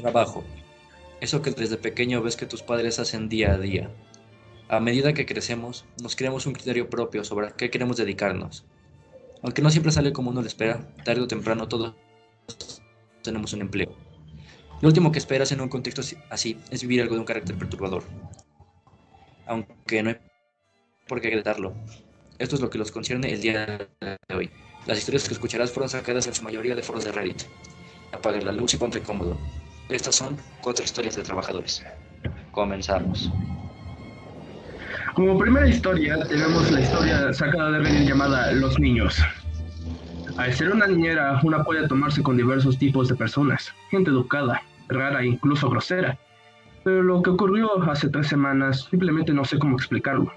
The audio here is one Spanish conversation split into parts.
Trabajo. Eso que desde pequeño ves que tus padres hacen día a día. A medida que crecemos, nos creamos un criterio propio sobre a qué queremos dedicarnos. Aunque no siempre sale como uno lo espera, tarde o temprano todos tenemos un empleo. Lo último que esperas en un contexto así es vivir algo de un carácter perturbador. Aunque no hay por qué gritarlo. Esto es lo que los concierne el día de hoy. Las historias que escucharás fueron sacadas en su mayoría de foros de Reddit. Apague la luz y ponte cómodo. Estas son cuatro historias de trabajadores. Comenzamos. Como primera historia tenemos la historia sacada de Reddit llamada Los Niños. Al ser una niñera, una puede tomarse con diversos tipos de personas, gente educada, rara e incluso grosera. Pero lo que ocurrió hace tres semanas simplemente no sé cómo explicarlo.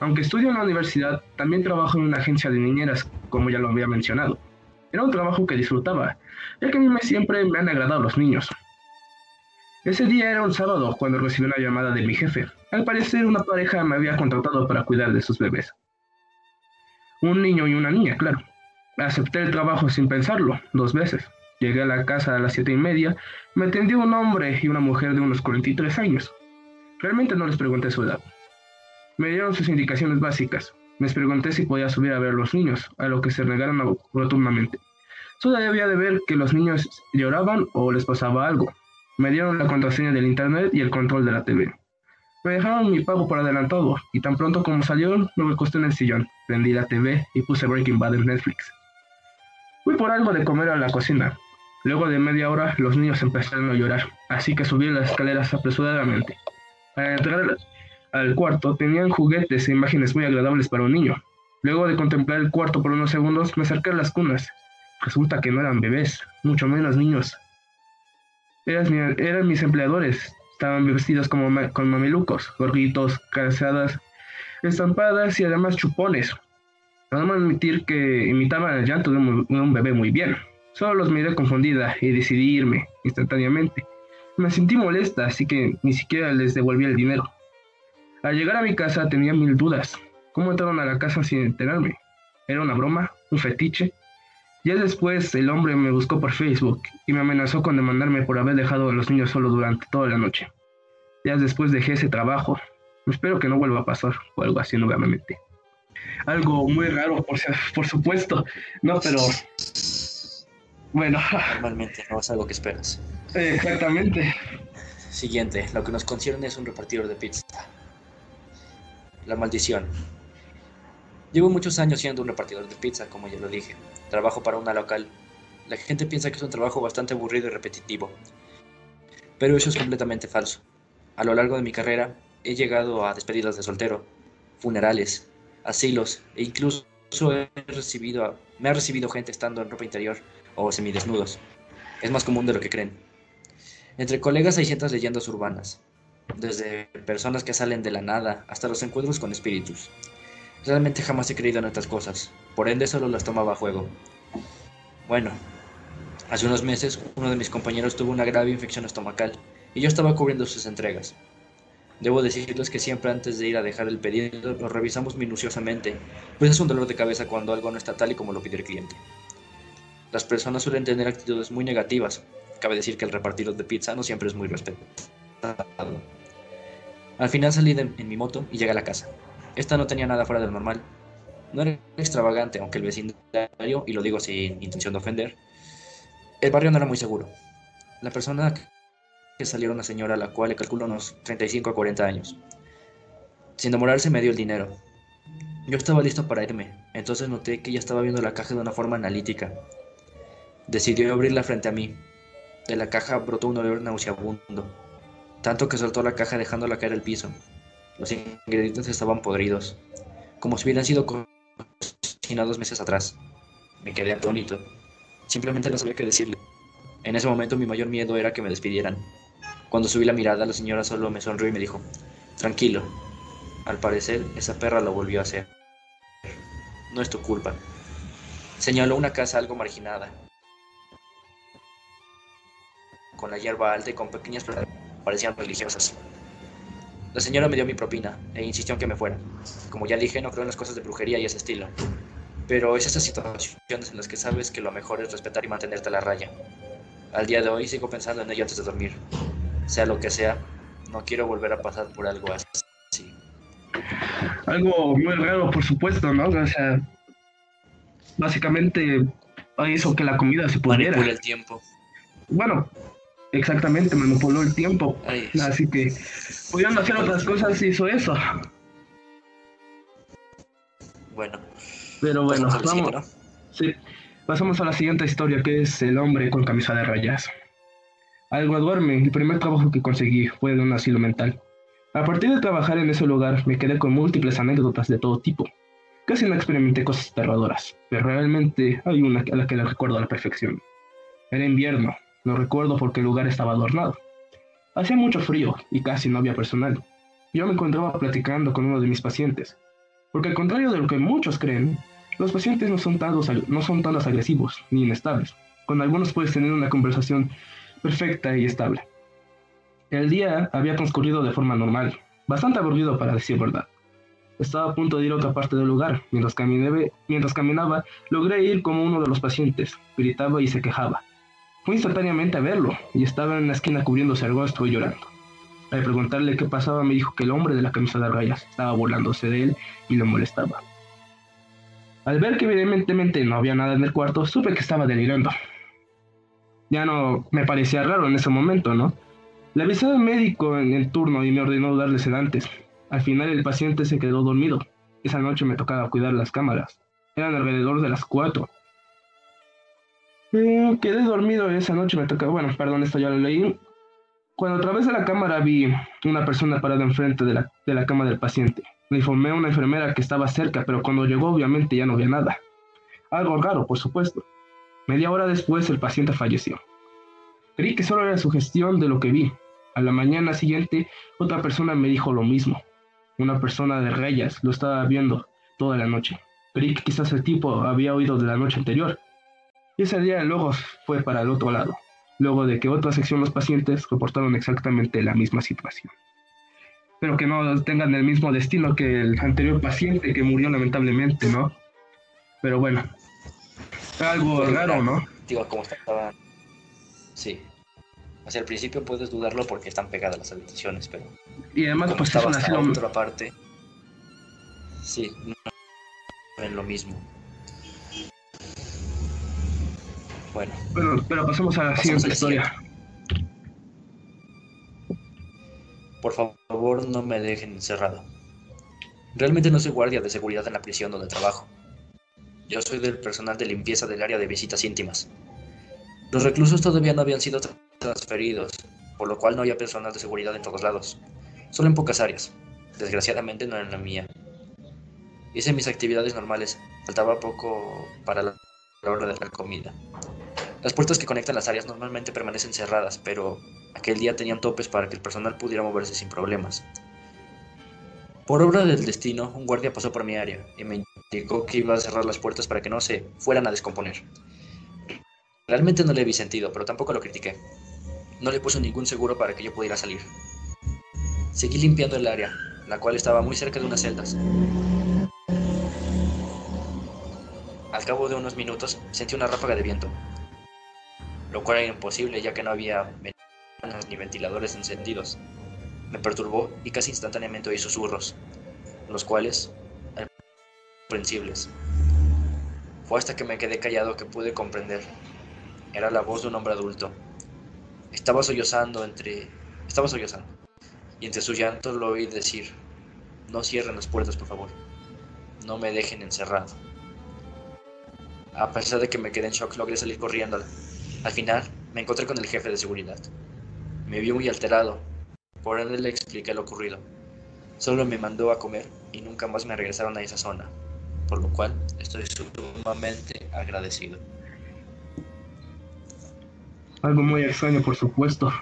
Aunque estudio en la universidad, también trabajo en una agencia de niñeras, como ya lo había mencionado. Era un trabajo que disfrutaba, ya que a mí siempre me han agradado los niños. Ese día era un sábado cuando recibí una llamada de mi jefe. Al parecer una pareja me había contratado para cuidar de sus bebés. Un niño y una niña, claro. Acepté el trabajo sin pensarlo, dos veces. Llegué a la casa a las siete y media, me atendió un hombre y una mujer de unos 43 años. Realmente no les pregunté su edad. Me dieron sus indicaciones básicas. Les pregunté si podía subir a ver a los niños, a lo que se negaron rotundamente. Solo debía de ver que los niños lloraban o les pasaba algo. Me dieron la contraseña del internet y el control de la TV. Me dejaron mi pago por adelantado y tan pronto como salieron me recosté en el sillón, prendí la TV y puse Breaking Bad en Netflix. Fui por algo de comer a la cocina. Luego de media hora los niños empezaron a llorar, así que subí las escaleras apresuradamente. Al entrar al cuarto tenían juguetes e imágenes muy agradables para un niño. Luego de contemplar el cuarto por unos segundos, me acerqué a las cunas. Resulta que no eran bebés, mucho menos niños. Eran, mis empleadores. Estaban vestidos como con mamelucos, gorritos, calzadas, estampadas y además chupones. Podemos admitir que imitaban el llanto de un, de un bebé muy bien. Solo los miré confundida y decidí irme instantáneamente. Me sentí molesta, así que ni siquiera les devolví el dinero. Al llegar a mi casa tenía mil dudas. ¿Cómo entraron a la casa sin enterarme? ¿Era una broma? ¿Un fetiche? Ya después el hombre me buscó por Facebook y me amenazó con demandarme por haber dejado a los niños solo durante toda la noche. Ya después dejé ese trabajo. Espero que no vuelva a pasar o algo así nuevamente. Algo muy raro, por, por supuesto. No, pero... Bueno. Normalmente no es algo que esperas. Exactamente. Siguiente, lo que nos concierne es un repartidor de pizza. La maldición. Llevo muchos años siendo un repartidor de pizza, como ya lo dije. Trabajo para una local. La gente piensa que es un trabajo bastante aburrido y repetitivo. Pero eso es completamente falso. A lo largo de mi carrera he llegado a despedidas de soltero, funerales, asilos e incluso he recibido me ha recibido gente estando en ropa interior o semidesnudos. Es más común de lo que creen. Entre colegas hay ciertas leyendas urbanas, desde personas que salen de la nada hasta los encuentros con espíritus. Realmente jamás he creído en estas cosas, por ende solo las tomaba a juego. Bueno, hace unos meses uno de mis compañeros tuvo una grave infección estomacal y yo estaba cubriendo sus entregas. Debo decirles que siempre antes de ir a dejar el pedido lo revisamos minuciosamente, pues es un dolor de cabeza cuando algo no está tal y como lo pide el cliente. Las personas suelen tener actitudes muy negativas. Cabe decir que el repartidor de pizza no siempre es muy respetado. Al final salí en mi moto y llegué a la casa. Esta no tenía nada fuera de lo normal. No era extravagante, aunque el vecindario, y lo digo sin intención de ofender, el barrio no era muy seguro. La persona que salió era una señora a la cual le calculo unos 35 a 40 años. Sin demorarse me dio el dinero. Yo estaba listo para irme, entonces noté que ella estaba viendo la caja de una forma analítica. Decidió abrirla frente a mí. De la caja brotó un olor nauseabundo tanto que soltó la caja dejándola caer al piso. Los ingredientes estaban podridos, como si hubieran sido cocinados meses atrás. Me quedé atónito. Simplemente no sabía qué decirle. En ese momento mi mayor miedo era que me despidieran. Cuando subí la mirada, la señora solo me sonrió y me dijo, tranquilo. Al parecer, esa perra lo volvió a hacer. No es tu culpa. Señaló una casa algo marginada, con la hierba alta y con pequeñas plantas parecían religiosas. La señora me dio mi propina e insistió en que me fuera. Como ya dije, no creo en las cosas de brujería y ese estilo. Pero es esas situaciones en las que sabes que lo mejor es respetar y mantenerte a la raya. Al día de hoy sigo pensando en ello antes de dormir. Sea lo que sea, no quiero volver a pasar por algo así. Algo muy raro, por supuesto, ¿no? O sea, básicamente hizo que la comida se pudiera. Manipula el tiempo. Bueno, exactamente, manipuló el tiempo. Así que, pudiendo hacer otras cosas, hizo eso. Bueno. Pero bueno, vamos. Sí. Pasamos a la siguiente historia, que es el hombre con camisa de rayas. Al graduarme, el primer trabajo que conseguí fue de un asilo mental. A partir de trabajar en ese lugar, me quedé con múltiples anécdotas de todo tipo. Casi no experimenté cosas aterradoras, pero realmente hay una a la que la recuerdo a la perfección. Era invierno, lo recuerdo porque el lugar estaba adornado. Hacía mucho frío y casi no había personal. Yo me encontraba platicando con uno de mis pacientes, porque al contrario de lo que muchos creen, los pacientes no son, tan, no son tan agresivos ni inestables. Con algunos puedes tener una conversación perfecta y estable. El día había transcurrido de forma normal, bastante aburrido para decir verdad. Estaba a punto de ir a otra parte del lugar. Mientras, mientras caminaba, logré ir como uno de los pacientes. Gritaba y se quejaba. Fui instantáneamente a verlo y estaba en la esquina cubriéndose algo, estuve llorando. Al preguntarle qué pasaba, me dijo que el hombre de la camisa de rayas estaba burlándose de él y le molestaba. Al ver que evidentemente no había nada en el cuarto, supe que estaba delirando. Ya no me parecía raro en ese momento, ¿no? Le avisé al médico en el turno y me ordenó darle sedantes. Al final el paciente se quedó dormido. Esa noche me tocaba cuidar las cámaras. Eran alrededor de las 4. Mm, quedé dormido esa noche, me tocaba, bueno, perdón, esto ya lo leí. Cuando a través de la cámara vi una persona parada enfrente de la, de la cama del paciente. Le informé a una enfermera que estaba cerca, pero cuando llegó obviamente ya no había nada. Algo raro, por supuesto. Media hora después el paciente falleció. Creí que solo era sugestión de lo que vi. A la mañana siguiente otra persona me dijo lo mismo. Una persona de rayas lo estaba viendo toda la noche. Creí que quizás el tipo había oído de la noche anterior, y ese día luego fue para el otro lado, luego de que otra sección los pacientes reportaron exactamente la misma situación pero que no tengan el mismo destino que el anterior paciente que murió lamentablemente, ¿no? Pero bueno, algo raro, ¿no? Digo, como estaba... Sí. Hacia el principio puedes dudarlo porque están pegadas las habitaciones, pero... Y además, pues es una otra parte. Sí, no en lo mismo. Bueno. Bueno, pero pasamos a la siguiente historia. Por favor, no me dejen encerrado. Realmente no soy guardia de seguridad en la prisión donde trabajo. Yo soy del personal de limpieza del área de visitas íntimas. Los reclusos todavía no habían sido transferidos, por lo cual no había personal de seguridad en todos lados, solo en pocas áreas. Desgraciadamente no en la mía. Hice mis actividades normales, faltaba poco para la hora de la comida. Las puertas que conectan las áreas normalmente permanecen cerradas, pero aquel día tenían topes para que el personal pudiera moverse sin problemas. Por obra del destino, un guardia pasó por mi área y me indicó que iba a cerrar las puertas para que no se fueran a descomponer. Realmente no le vi sentido, pero tampoco lo critiqué. No le puso ningún seguro para que yo pudiera salir. Seguí limpiando el área, la cual estaba muy cerca de unas celdas. Al cabo de unos minutos sentí una ráfaga de viento, lo cual era imposible ya que no había ventanas ni ventiladores encendidos. Me perturbó y casi instantáneamente oí susurros, los cuales eran comprensibles. Fue hasta que me quedé callado que pude comprender. Era la voz de un hombre adulto. Estaba sollozando entre... Estaba sollozando. Y entre su llanto lo oí decir, no cierren las puertas, por favor. No me dejen encerrado. A pesar de que me quedé en shock, logré salir corriendo. Al final, me encontré con el jefe de seguridad. Me vio muy alterado, por ende le expliqué lo ocurrido. Solo me mandó a comer y nunca más me regresaron a esa zona, por lo cual estoy sumamente agradecido. Algo muy extraño, por supuesto.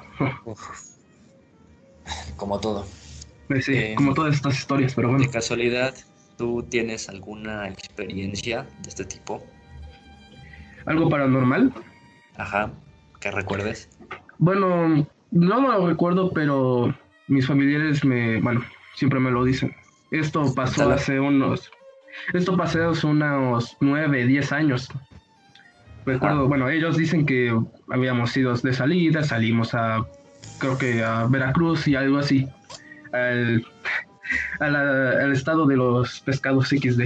Como todo. Pues sí, eh, como todas estas historias, pero bueno. De casualidad, ¿tú tienes alguna experiencia de este tipo? ¿Algo paranormal? Ajá, que recuerdes. Bueno, no lo recuerdo, pero mis familiares me, bueno, siempre me lo dicen. Esto pasó hace unos, esto pasó hace unos nueve, diez años. Recuerdo, bueno, ellos dicen que habíamos ido de salida, salimos a, creo que a Veracruz y algo así, al, al estado de los pescados XD.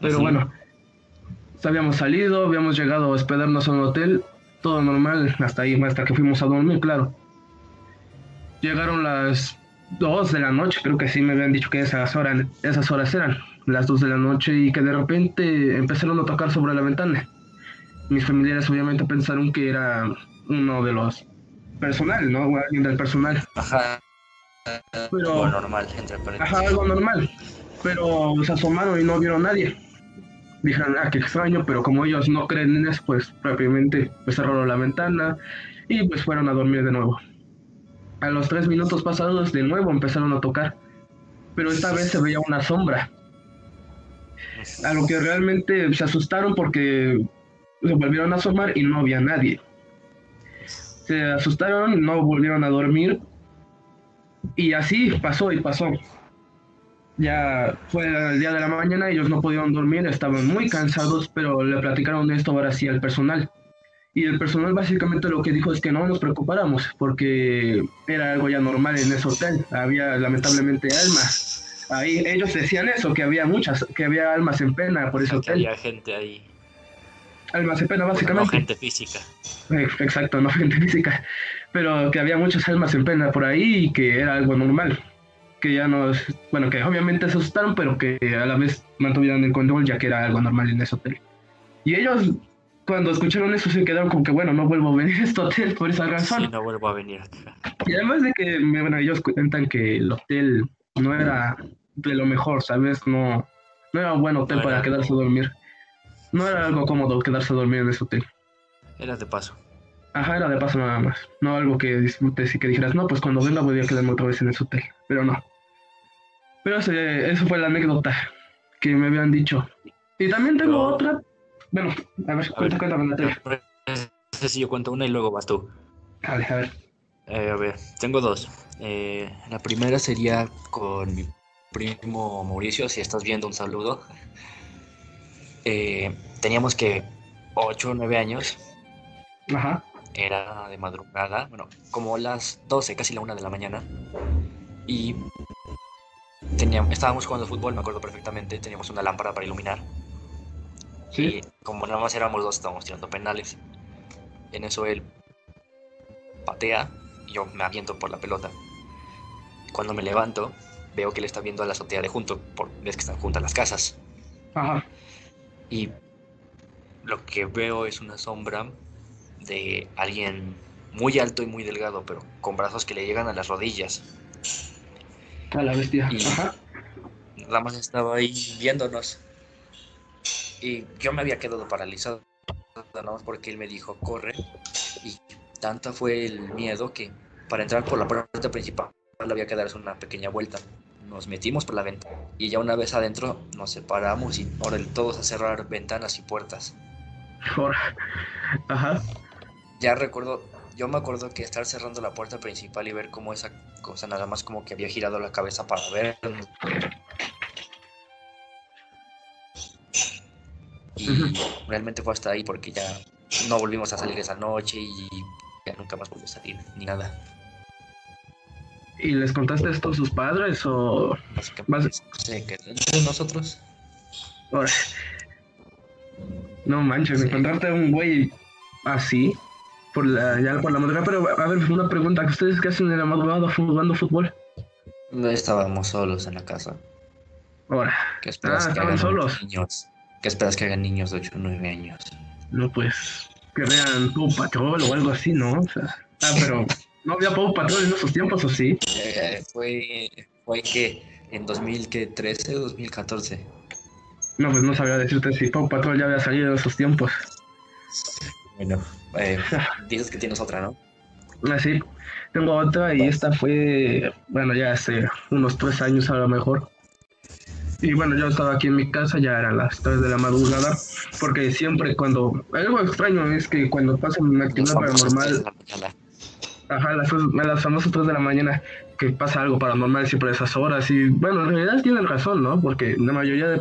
Pero bueno, habíamos salido, habíamos llegado a hospedarnos a un hotel, todo normal, hasta ahí, hasta que fuimos a dormir, claro. Llegaron las 2 de la noche, creo que sí me habían dicho que esas horas, esas horas eran las 2 de la noche y que de repente empezaron a tocar sobre la ventana. Mis familiares obviamente pensaron que era uno de los personal, ¿no? O alguien del personal. Ajá. Pero, algo normal, entre Ajá, algo normal. Pero se asomaron y no vieron a nadie. Dijeron, ah, qué extraño, pero como ellos no creen en eso, pues rápidamente pues, cerraron la ventana y pues fueron a dormir de nuevo. A los tres minutos pasados de nuevo empezaron a tocar, pero esta vez se veía una sombra. A lo que realmente se asustaron porque se volvieron a asomar y no había nadie. Se asustaron, no volvieron a dormir y así pasó y pasó. Ya fue el día de la mañana, ellos no pudieron dormir, estaban muy cansados, pero le platicaron esto ahora sí al personal. Y el personal básicamente lo que dijo es que no nos preocupáramos, porque era algo ya normal en ese hotel. Había lamentablemente almas. Ahí ellos decían eso, que había muchas, que había almas en pena por ese hotel. Había gente ahí. Almas en pena, básicamente. No gente física. Exacto, no gente física. Pero que había muchas almas en pena por ahí y que era algo normal. Que ya nos. Bueno, que obviamente se asustaron, pero que a la vez mantuvieron el control, ya que era algo normal en ese hotel. Y ellos cuando escucharon eso se quedaron como que, bueno, no vuelvo a venir a este hotel por esa razón. Sí, no vuelvo a venir Y además de que, bueno, ellos cuentan que el hotel no era de lo mejor, ¿sabes? No, no era un buen hotel para quedarse a dormir. No era algo cómodo quedarse a dormir en ese hotel. Era de paso. Ajá, era de paso nada más. No algo que disfrutes y que dijeras, no, pues cuando venga voy a quedarme otra vez en ese hotel. Pero no. Pero eso, eso fue la anécdota que me habían dicho. Y también tengo otra, bueno, a ver, cuenta, cuéntame la sé si yo cuento una y luego vas tú. A ver, a ver. Eh, a ver, tengo dos. Eh, la primera sería con mi primo Mauricio, si estás viendo un saludo. Eh, teníamos que 8 o 9 años. Ajá. Era de madrugada, bueno, como las 12, casi la 1 de la mañana. Y teníamos, estábamos jugando fútbol, me acuerdo perfectamente. Teníamos una lámpara para iluminar y como nada más éramos dos, estábamos tirando penales. En eso él patea y yo me aviento por la pelota. Cuando me levanto, veo que él está viendo a la azotea de junto, por, ves que están juntas las casas. Ajá. Y lo que veo es una sombra de alguien muy alto y muy delgado, pero con brazos que le llegan a las rodillas. A la bestia. Ajá. Nada más estaba ahí viéndonos. Y yo me había quedado paralizado, nada más porque él me dijo, corre. Y tanta fue el miedo que para entrar por la puerta principal había que darse una pequeña vuelta. Nos metimos por la ventana y ya una vez adentro nos separamos y todos a cerrar ventanas y puertas. Ajá. Ya recuerdo, yo me acuerdo que estar cerrando la puerta principal y ver cómo esa cosa nada más como que había girado la cabeza para ver Y realmente fue hasta ahí porque ya no volvimos a salir esa noche y ya nunca más volvió a salir, ni nada. ¿Y les contaste esto a sus padres o...? Sí, que entre nosotros. No manches, encontrarte a un güey así, por la, ya por la madrugada, pero a ver, una pregunta, ¿ustedes qué hacen en la madrugada jugando fútbol? No estábamos solos en la casa. Ahora. ¿Qué esperas ah, que solos. Niños? ¿Qué esperas que hagan niños de 8 o 9 años? No, pues que vean Paw Patrol o algo así, ¿no? O sea, ah, pero no había Paw Patrol en esos tiempos, ¿o sí? Eh, fue, fue que en 2013 o 2014. No, pues no sabía decirte si Paw Patrol ya había salido en esos tiempos. Bueno, eh, dices que tienes otra, ¿no? Ah, sí, tengo otra y esta fue, bueno, ya hace unos tres años a lo mejor. Y bueno, yo estaba aquí en mi casa, ya eran las 3 de la madrugada, porque siempre cuando... Algo extraño es que cuando pasa una actividad paranormal... Ajá, las, las famosas 3 de la mañana, que pasa algo paranormal siempre a esas horas. Y bueno, en realidad tienen razón, ¿no? Porque la mayoría de,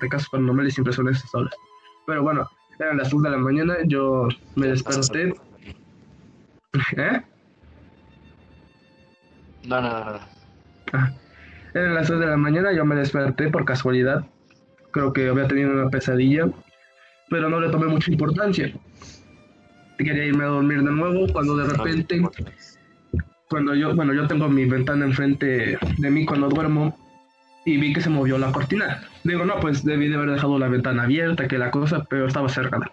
de casos paranormales siempre son esas horas. Pero bueno, Eran las 2 de la mañana, yo me desperté. ¿Eh? No, no, no. Ah, eran las 2 de la mañana, yo me desperté por casualidad. Creo que había tenido una pesadilla, pero no le tomé mucha importancia. Quería irme a dormir de nuevo cuando de repente, cuando yo, bueno, yo tengo mi ventana enfrente de mí cuando duermo y vi que se movió la cortina. Digo, no, pues debí de haber dejado la ventana abierta, que la cosa, pero estaba cerrada.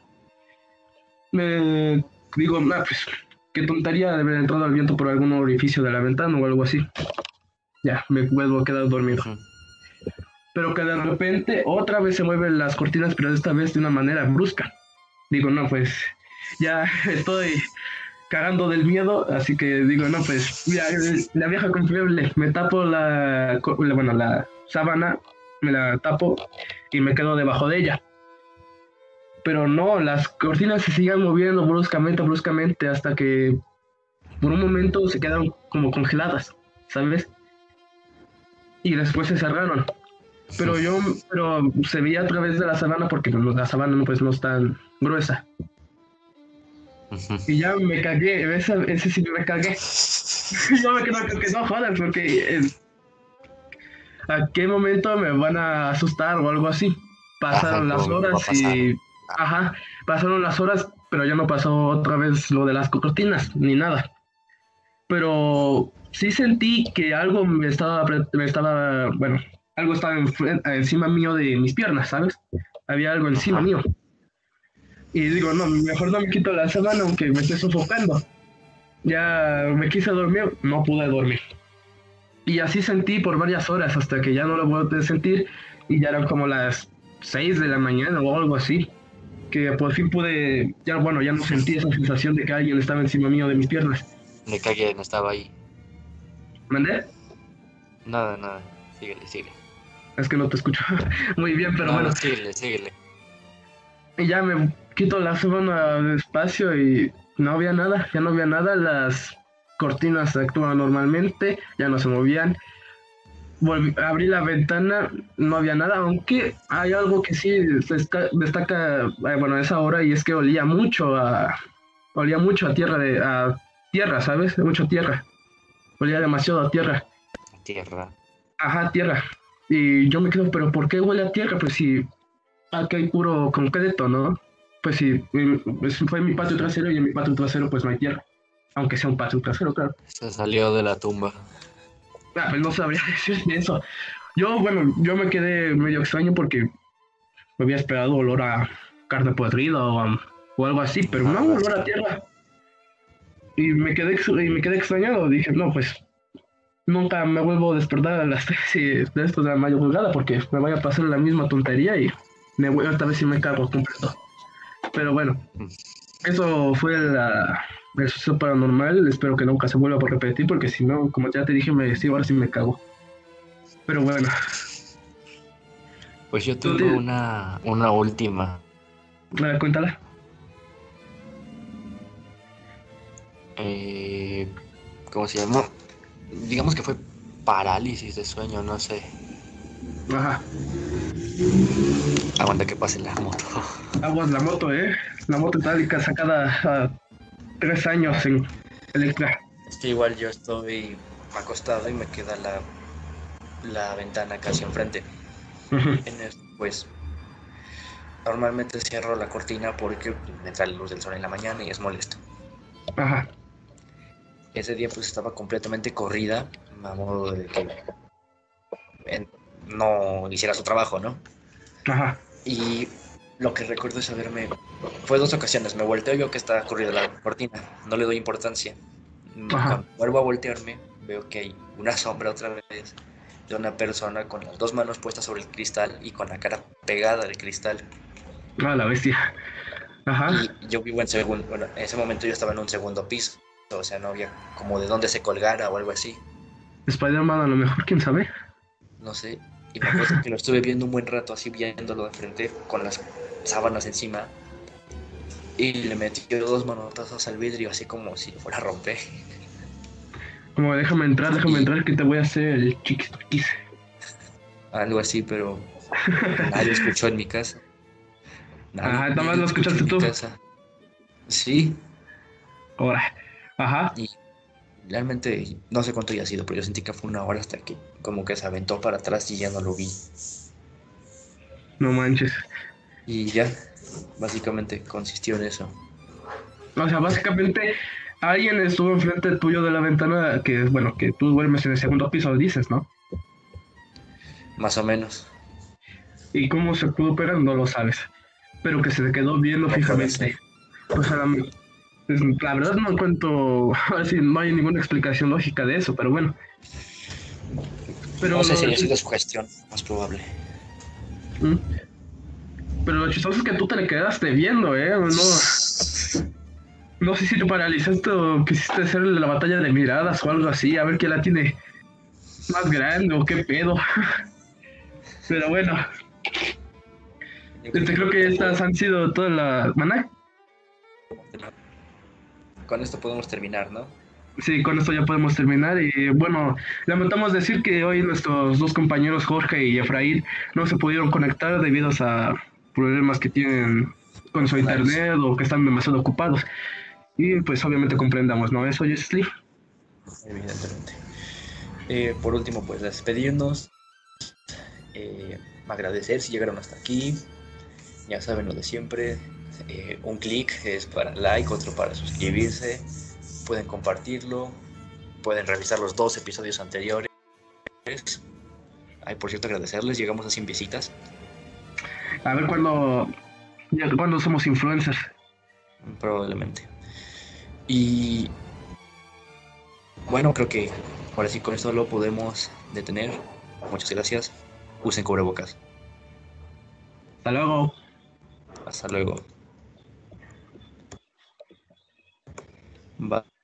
Me digo, ah, pues qué tontería de haber entrado al viento por algún orificio de la ventana o algo así. Ya, me vuelvo a quedar dormido. Pero que de repente otra vez se mueven las cortinas, pero esta vez de una manera brusca. Digo, no, pues ya estoy cagando del miedo, así que digo, no, pues ya, la vieja confiable, me tapo la, bueno, la sábana, me la tapo y me quedo debajo de ella. Pero no, las cortinas se siguen moviendo bruscamente, bruscamente, hasta que por un momento se quedaron como congeladas, ¿sabes? Y después se cerraron. Pero yo, pero se veía a través de la sabana porque la sabana pues no es tan gruesa. Y ya me cagué, ese, ese sí me cagué. yo me quedo que no jodas, porque eh, a qué momento me van a asustar o algo así. Pasaron las horas y. Ajá, pasaron las horas, pero ya no pasó otra vez lo de las cortinas, ni nada. Pero sí sentí que algo me estaba, me estaba bueno, algo estaba encima mío de mis piernas, ¿sabes? Había algo encima mío. Y digo, no, mejor no me quito la sábana aunque me esté sofocando. Ya me quise dormir, no pude dormir. Y así sentí por varias horas hasta que ya no lo pude sentir y ya eran como las 6 de la mañana o algo así. Que por fin pude, ya bueno, ya no sentí esa sensación de que alguien estaba encima mío de mis piernas. De que alguien estaba ahí. ¿Mandé? Nada, nada. Síguele, síguele. Es que no te escucho muy bien, pero bueno. Síguele, síguele. Y ya me quito la sábana despacio y no había nada, ya no había nada, las cortinas actuaban normalmente, ya no se movían. Volví, abrí la ventana, no había nada, aunque hay algo que sí destaca, eh, bueno, a esa hora y es que olía mucho a, olía mucho a tierra, de, a tierra, ¿sabes? Mucho tierra. Olía demasiado a tierra. Tierra. Ajá, tierra. Y yo me quedo, pero ¿por qué huele a tierra? Pues si aquí hay puro concreto, ¿no? pues sí, pues fue mi patio trasero y en mi patio trasero pues no hay tierra. Aunque sea un patio trasero, claro. Se salió de la tumba. Ah, pues no sabría decir eso. Yo, bueno, yo me quedé medio extraño porque me había esperado olor a carne podrida o, o algo así, pero no, olor a tierra. Y me quedé, y me quedé extrañado. Dije, no, pues nunca me vuelvo a despertar a las 3 de estos de la madrugada porque me vaya a pasar la misma tontería y me voy, esta vez si me cago completo. Pero bueno, eso fue la, el suceso paranormal. Espero que nunca se vuelva a repetir, porque si no, como ya te dije, me sí, ahora sí me cago. Pero bueno. Pues yo tuve una, una última. Cuéntala. Eh, ¿Cómo se llama? Digamos que fue parálisis de sueño, no sé. Ajá. Aguanta que pase la moto. Aguas la moto, eh. La moto itálica sacada a tres años en Electra. Es que igual yo estoy acostado y me queda la, la ventana casi enfrente. en esto, pues normalmente cierro la cortina porque me entra la luz del sol en la mañana y es molesto. Ajá. Ese día pues estaba completamente corrida, a modo de que no hiciera su trabajo, ¿no? Ajá. Y lo que recuerdo es haberme... Fue dos ocasiones, me volteo y veo que está corrida la cortina, no le doy importancia. Cuando vuelvo a voltearme, veo que hay una sombra otra vez de una persona con las dos manos puestas sobre el cristal y con la cara pegada al cristal. Ah, la bestia. Ajá. Y yo vivo en segundo, bueno, en ese momento yo estaba en un segundo piso, o sea, no había como de dónde se colgara o algo así. Spider-Man a lo mejor, quién sabe. No sé, y me acuerdo que lo estuve viendo un buen rato así viéndolo de frente con las sábanas encima. Y le metió dos manotazos al vidrio así como si fuera a romper. Como déjame entrar, déjame entrar que te voy a hacer el chiquis Algo así, pero nadie escuchó en mi casa. Ajá, nada más lo escuchaste tú. Sí. Ahora. Ajá. Y realmente no sé cuánto ya ha sido, pero yo sentí que fue una hora hasta que como que se aventó para atrás y ya no lo vi. No manches. Y ya, básicamente consistió en eso. O sea, básicamente alguien estuvo enfrente tuyo de la ventana que, bueno, que tú duermes en el segundo piso, dices, ¿no? Más o menos. ¿Y cómo se pudo pegar? No lo sabes. Pero que se te quedó viendo fijamente. O sea, la verdad no encuentro, así no hay ninguna explicación lógica de eso, pero bueno. Pero no sé si haya sido su gestión, más probable. ¿Mm? Pero lo chistoso es que tú te le quedaste viendo, ¿eh? No, no sé si te paralizaste o quisiste hacer la batalla de miradas o algo así, a ver quién la tiene más grande o qué pedo. Pero bueno. Este, creo que estas han sido todas las... ¿Maná? Con esto podemos terminar, ¿no? Sí, con esto ya podemos terminar. Y bueno, lamentamos decir que hoy nuestros dos compañeros, Jorge y Efraín, no se pudieron conectar debido a problemas que tienen con su internet o que están demasiado ocupados. Y pues obviamente comprendamos, ¿no? Eso, Jessley. Evidentemente. Eh, por último, pues despedirnos. Eh, agradecer si llegaron hasta aquí. Ya saben lo de siempre. Eh, un clic es para like, otro para suscribirse. Pueden compartirlo. Pueden revisar los dos episodios anteriores. Ay, por cierto, agradecerles. Llegamos a 100 visitas. A ver cuándo, cuando somos influencers. Probablemente. Y bueno, creo que ahora sí con esto lo podemos detener. Muchas gracias. Usen cubrebocas. Hasta luego. Hasta luego. Bye.